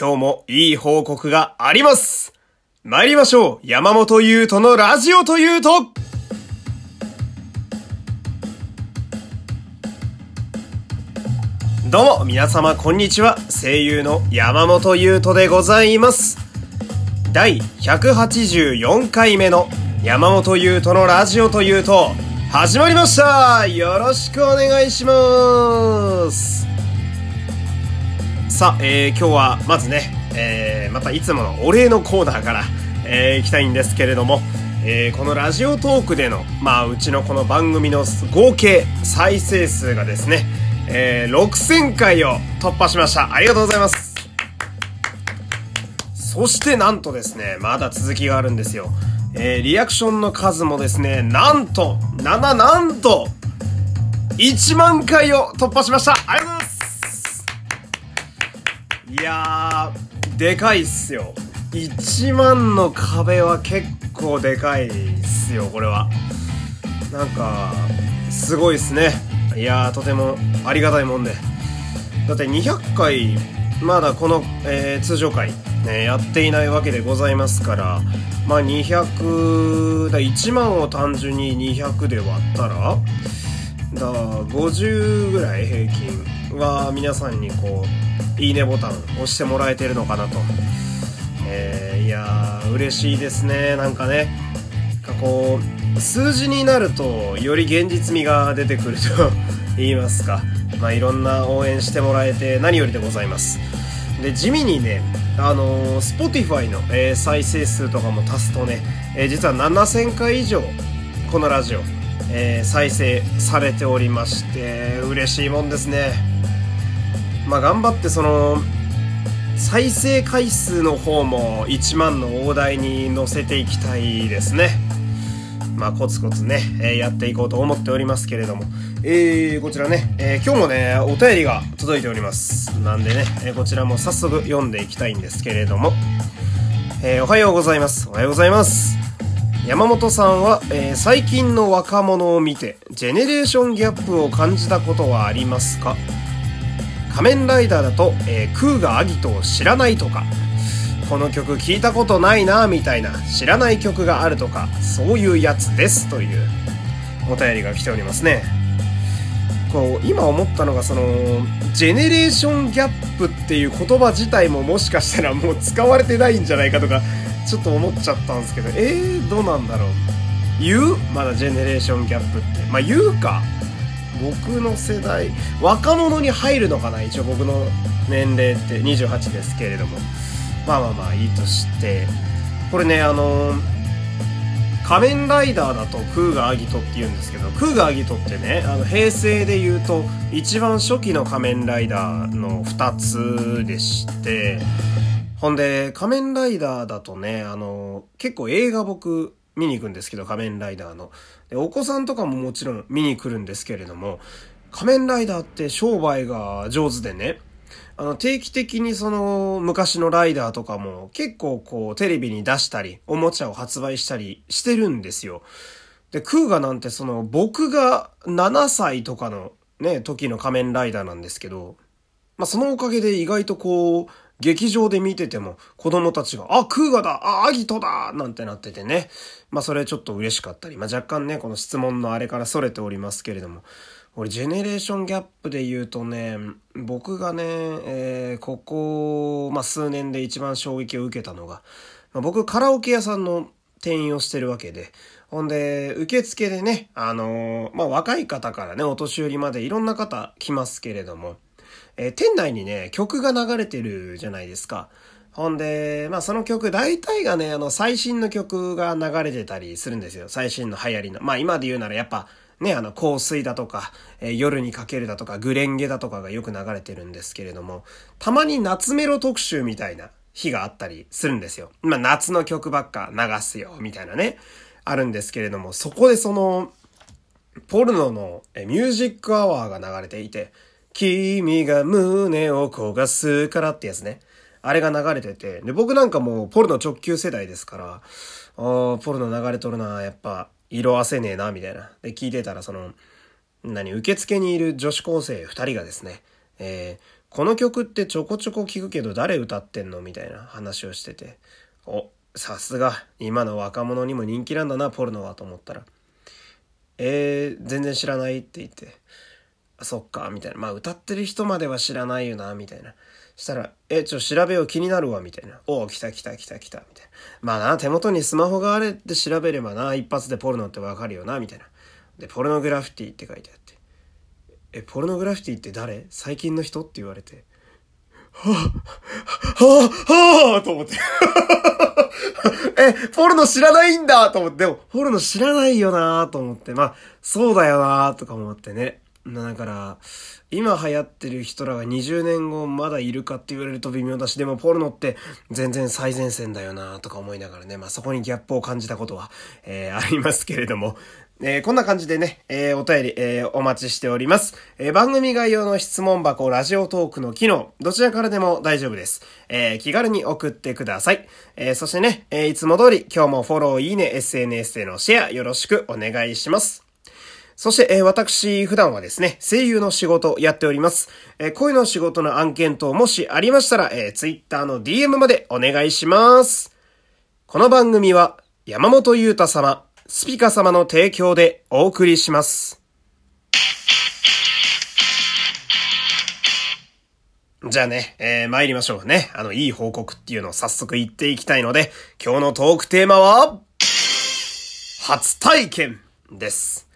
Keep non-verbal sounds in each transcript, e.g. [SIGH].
今日もいい報告があります。参りましょう。山本優斗のラジオというと。どうも皆様こんにちは。声優の山本優斗でございます。第184回目の山本優斗のラジオというと始まりました。よろしくお願いします。さあ、えー、今日はまずね、えー、またいつものお礼のコーナーから、えー、行きたいんですけれども、えー、このラジオトークでの、まあ、うちのこの番組の合計再生数がですね、えー、6000回を突破しました。ありがとうございます。そしてなんとですね、まだ続きがあるんですよ。えー、リアクションの数もですね、なんと、7なんと、1万回を突破しました。ありがとうございます。いやー、でかいっすよ。1万の壁は結構でかいっすよ、これは。なんか、すごいっすね。いや、とてもありがたいもんで。だって200回、まだこの、えー、通常回、ね、やっていないわけでございますから、まあ200、だ1万を単純に200で割ったら、だ50ぐらい平均は皆さんにこう、いいねボタン押してもらえてるのかなと。えー、いやー、嬉しいですね。なんかね、かこう、数字になると、より現実味が出てくると [LAUGHS] 言いますか。まあ、いろんな応援してもらえて何よりでございます。で、地味にね、あのー、Spotify の、えー、再生数とかも足すとね、えー、実は7000回以上、このラジオ、えー、再生されておりまして、嬉しいもんですね。まあ、頑張ってその再生回数の方も1万の大台に乗せていきたいですね。まあ、コツコツね、えー、やっていこうと思っておりますけれども。えー、こちらね、えー、今日もね、お便りが届いております。なんでね、え、こちらも早速読んでいきたいんですけれども。え、おはようございます。おはようございます。山本さんは、え、最近の若者を見て、ジェネレーションギャップを感じたことはありますか？仮面ライダーだと、えー、クーガアギトを知らないとか、この曲聞いたことないなみたいな知らない曲があるとか、そういうやつですというお便りが来ておりますね。こう、今思ったのがその、ジェネレーションギャップっていう言葉自体ももしかしたらもう使われてないんじゃないかとか、ちょっと思っちゃったんですけど、えー、どうなんだろう。言う？まだジェネレーションギャップって。まあ言うか。僕の世代、若者に入るのかな一応僕の年齢って28ですけれども。まあまあまあいいとして。これね、あの仮面ライダーだとクーガーアギトって言うんですけど、クーガーアギトってね、あの平成で言うと一番初期の仮面ライダーの2つでして、ほんで、仮面ライダーだとね、あの、結構映画僕見に行くんですけど、仮面ライダーの。で、お子さんとかももちろん見に来るんですけれども、仮面ライダーって商売が上手でね、あの、定期的にその、昔のライダーとかも結構こう、テレビに出したり、おもちゃを発売したりしてるんですよ。で、クーガなんてその、僕が7歳とかのね、時の仮面ライダーなんですけど、まあ、そのおかげで意外とこう、劇場で見てても子供たちが、あ、クーガだあ、アギトだなんてなっててね。まあそれちょっと嬉しかったり、まあ若干ね、この質問のあれから逸れておりますけれども。俺、ジェネレーションギャップで言うとね、僕がね、えー、ここ、まあ数年で一番衝撃を受けたのが、まあ、僕カラオケ屋さんの店員をしてるわけで、ほんで、受付でね、あのー、まあ若い方からね、お年寄りまでいろんな方来ますけれども、え、店内にね、曲が流れてるじゃないですか。ほんで、まあその曲、大体がね、あの、最新の曲が流れてたりするんですよ。最新の流行りの。まあ今で言うならやっぱ、ね、あの、香水だとか、えー、夜にかけるだとか、グレンゲだとかがよく流れてるんですけれども、たまに夏メロ特集みたいな日があったりするんですよ。まあ夏の曲ばっか流すよ、みたいなね、あるんですけれども、そこでその、ポルノのミュージックアワーが流れていて、君が胸を焦がすからってやつね。あれが流れてて、で、僕なんかもうポルノ直球世代ですから、あ、ポルノ流れとるな、やっぱ、色あせねえな、みたいな。で、聞いてたら、その、何、受付にいる女子高生二人がですね、えー、この曲ってちょこちょこ聞くけど誰歌ってんの？みたいな話をしてて、お、さすが、今の若者にも人気なんだな、ポルノはと思ったら、えー、全然知らないって言って、そっか、みたいな。まあ歌ってる人までは知らないよな、みたいな。したら、え、ちょ、調べよう気になるわ、みたいな。おお来た来た来た来た、みたいな。まあな、手元にスマホがあれって調べればな、一発でポルノってわかるよな、みたいな。で、ポルノグラフィティって書いてあって。え、ポルノグラフィティって誰？最近の人って言われて。はぁ、はぁ、はぁ、と思って [LAUGHS] え、ポルノ知らないんだと思って、でも、ポルノ知らないよなと思って、まあ、そうだよなとか思ってね。だから、今流行ってる人らが20年後まだいるかって言われると微妙だし、でもポルノって全然最前線だよなとか思いながらね、まあそこにギャップを感じたことは、えー、[LAUGHS] ありますけれども、えー、こんな感じでね、えー、お便り、えー、お待ちしております。え番組概要の質問箱、ラジオトークの機能、どちらからでも大丈夫です。え気軽に送ってください。えそしてね、えいつも通り今日もフォロー、いいね、SNS でのシェアよろしくお願いします。そして、え、私、普段はですね、声優の仕事やっております。え、声の仕事の案件等もしありましたら、えー、Twitter の DM までお願いします。この番組は、山本裕太様、スピカ様の提供でお送りします。じゃあね、えー、参りましょうね。あの、いい報告っていうのを早速言っていきたいので、今日のトークテーマは、初体験です。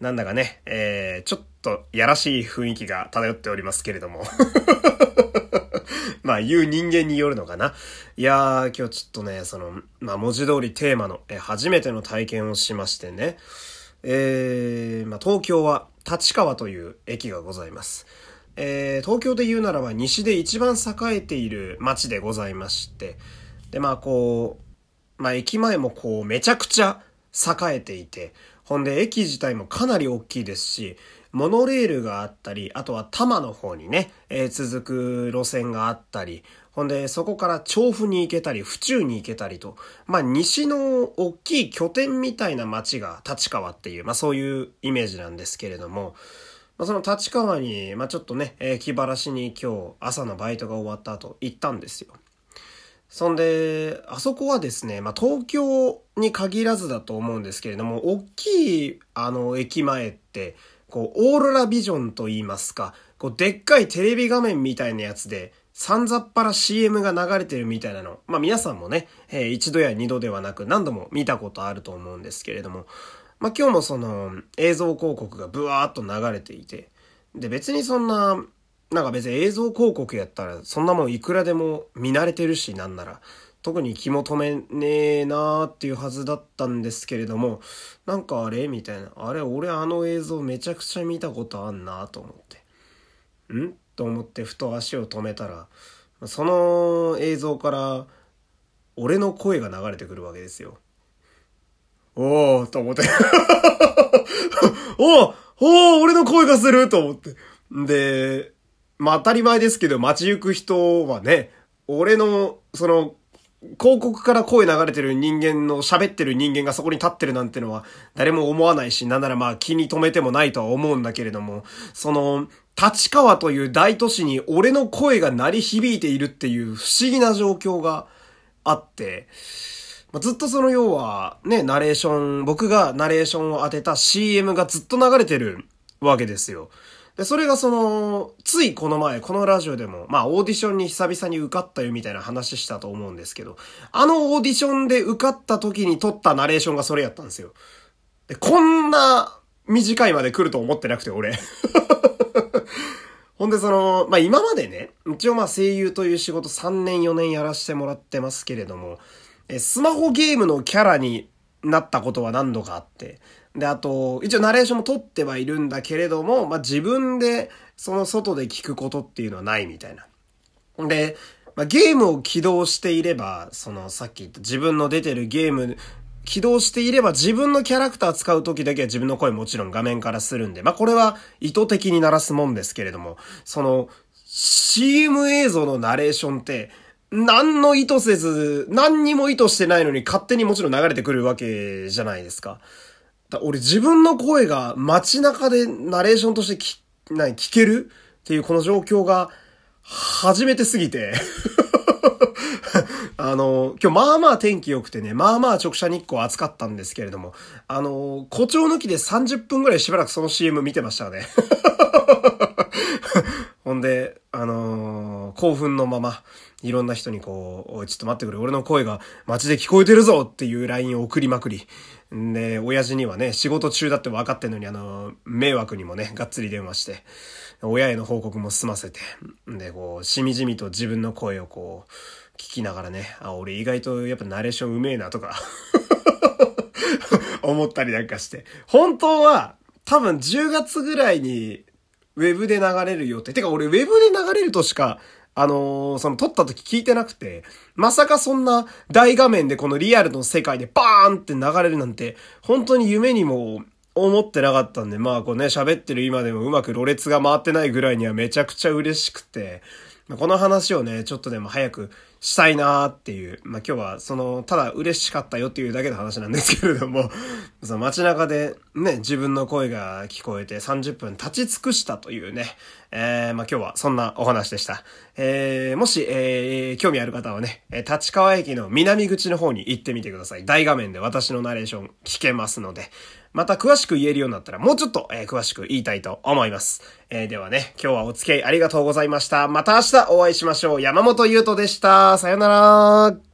なんだかね、えー、ちょっとやらしい雰囲気が漂っておりますけれども [LAUGHS] まあ言う人間によるのかな。いやー、今日ちょっとね、その、まあ文字通りテーマの、え初めての体験をしましてね。えー、まあ東京は立川という駅がございます。えー、東京で言うならば西で一番栄えている街でございまして。で、まあこう、まあ駅前もこうめちゃくちゃ栄えていて、ほんで、駅自体もかなり大きいですし、モノレールがあったり、あとは多摩の方にね、えー、続く路線があったり、ほんで、そこから調布に行けたり、府中に行けたりと、まあ、西の大きい拠点みたいな街が立川っていう、まあ、そういうイメージなんですけれども、まあ、その立川に、まあ、ちょっとね、えー、気晴らしに今日朝のバイトが終わった後行ったんですよ。そんで、あそこはですね、まあ、東京に限らずだと思うんですけれども、大きい、あの、駅前って、こう、オーロラビジョンと言いますか、こう、でっかいテレビ画面みたいなやつで、さんざっぱら CM が流れてるみたいなの。まあ、皆さんもね、えー、一度や二度ではなく何度も見たことあると思うんですけれども、まあ、今日もその、映像広告がブワーっと流れていて、で、別にそんな、なんか別に映像広告やったら、そんなもんいくらでも見慣れてるし、なんなら。特に気も止めねえなーっていうはずだったんですけれども、なんかあれみたいな。あれ俺あの映像めちゃくちゃ見たことあんなと思って。ん？と思ってふと足を止めたら、その映像から俺の声が流れてくるわけですよ。おーと思って [LAUGHS] おーおー俺の声がすると思って。で、まあ当たり前ですけど、街行く人はね、俺の、その、広告から声流れてる人間の喋ってる人間がそこに立ってるなんてのは誰も思わないし、なんならまあ気に留めてもないとは思うんだけれども、その、立川という大都市に俺の声が鳴り響いているっていう不思議な状況があって、まあ、ずっとその要はね、ナレーション、僕がナレーションを当てた CM がずっと流れてるわけですよ。で、それがその、ついこの前、このラジオでも、まあオーディションに久々に受かったよみたいな話したと思うんですけど、あのオーディションで受かった時に撮ったナレーションがそれやったんですよ。で、こんな短いまで来ると思ってなくて、俺。[LAUGHS] ほんでその、まあ今までね、一応まあ声優という仕事3年4年やらせてもらってますけれども、え、スマホゲームのキャラになったことは何度かあって、で、あと、一応ナレーションも撮ってはいるんだけれども、まあ、自分でその外で聞くことっていうのはないみたいな。で、まあ、ゲームを起動していれば、そのさっき言った自分の出てるゲーム、起動していれば自分のキャラクター使う時だけは自分の声もちろん画面からするんで、まあ、これは意図的に鳴らすもんですけれども、その CM 映像のナレーションって、何の意図せず、何にも意図してないのに勝手にもちろん流れてくるわけじゃないですか。だ俺自分の声が街中でナレーションとして聞、何、聞けるっていうこの状況が初めてすぎて [LAUGHS] あの、今日まあまあ天気良くてね、まあまあ直射日光暑かったんですけれども、あの、誇張抜きで30分ぐらいしばらくその CM 見てましたね。[LAUGHS] ほんで、あのー、興奮のまま、いろんな人にこう、ちょっと待ってくれ、俺の声が街で聞こえてるぞっていう LINE を送りまくり。んで、親父にはね、仕事中だって分かってんのに、あの、迷惑にもね、がっつり電話して、親への報告も済ませて、で、こう、しみじみと自分の声をこう、聞きながらね、あ、俺意外とやっぱナレーションうめえなとか [LAUGHS] 思ったりなんかして。本当は、多分10月ぐらいにウェブで流れる予定。てか俺ウェブで流れるとしか、あのー、その撮った時聞いてなくて、まさかそんな大画面でこのリアルの世界でバーンって流れるなんて、本当に夢にも思ってなかったんで、まあこうね、喋ってる今でもうまくろれつが回ってないぐらいにはめちゃくちゃ嬉しくて、この話をね、ちょっとでも早くしたいなーっていう、まあ、今日はその、ただ嬉しかったよっていうだけの話なんですけれども、[LAUGHS] その街中でね、自分の声が聞こえて30分立ち尽くしたというね、えー、まあ、今日はそんなお話でした。えー、もし、えー、興味ある方はね、立川駅の南口の方に行ってみてください。大画面で私のナレーション聞けますので、また詳しく言えるようになったらもうちょっと、えー、詳しく言いたいと思います。えー、ではね、今日はお付き合いありがとうございました。また明日お会いしましょう。山本優斗でした。さよなら。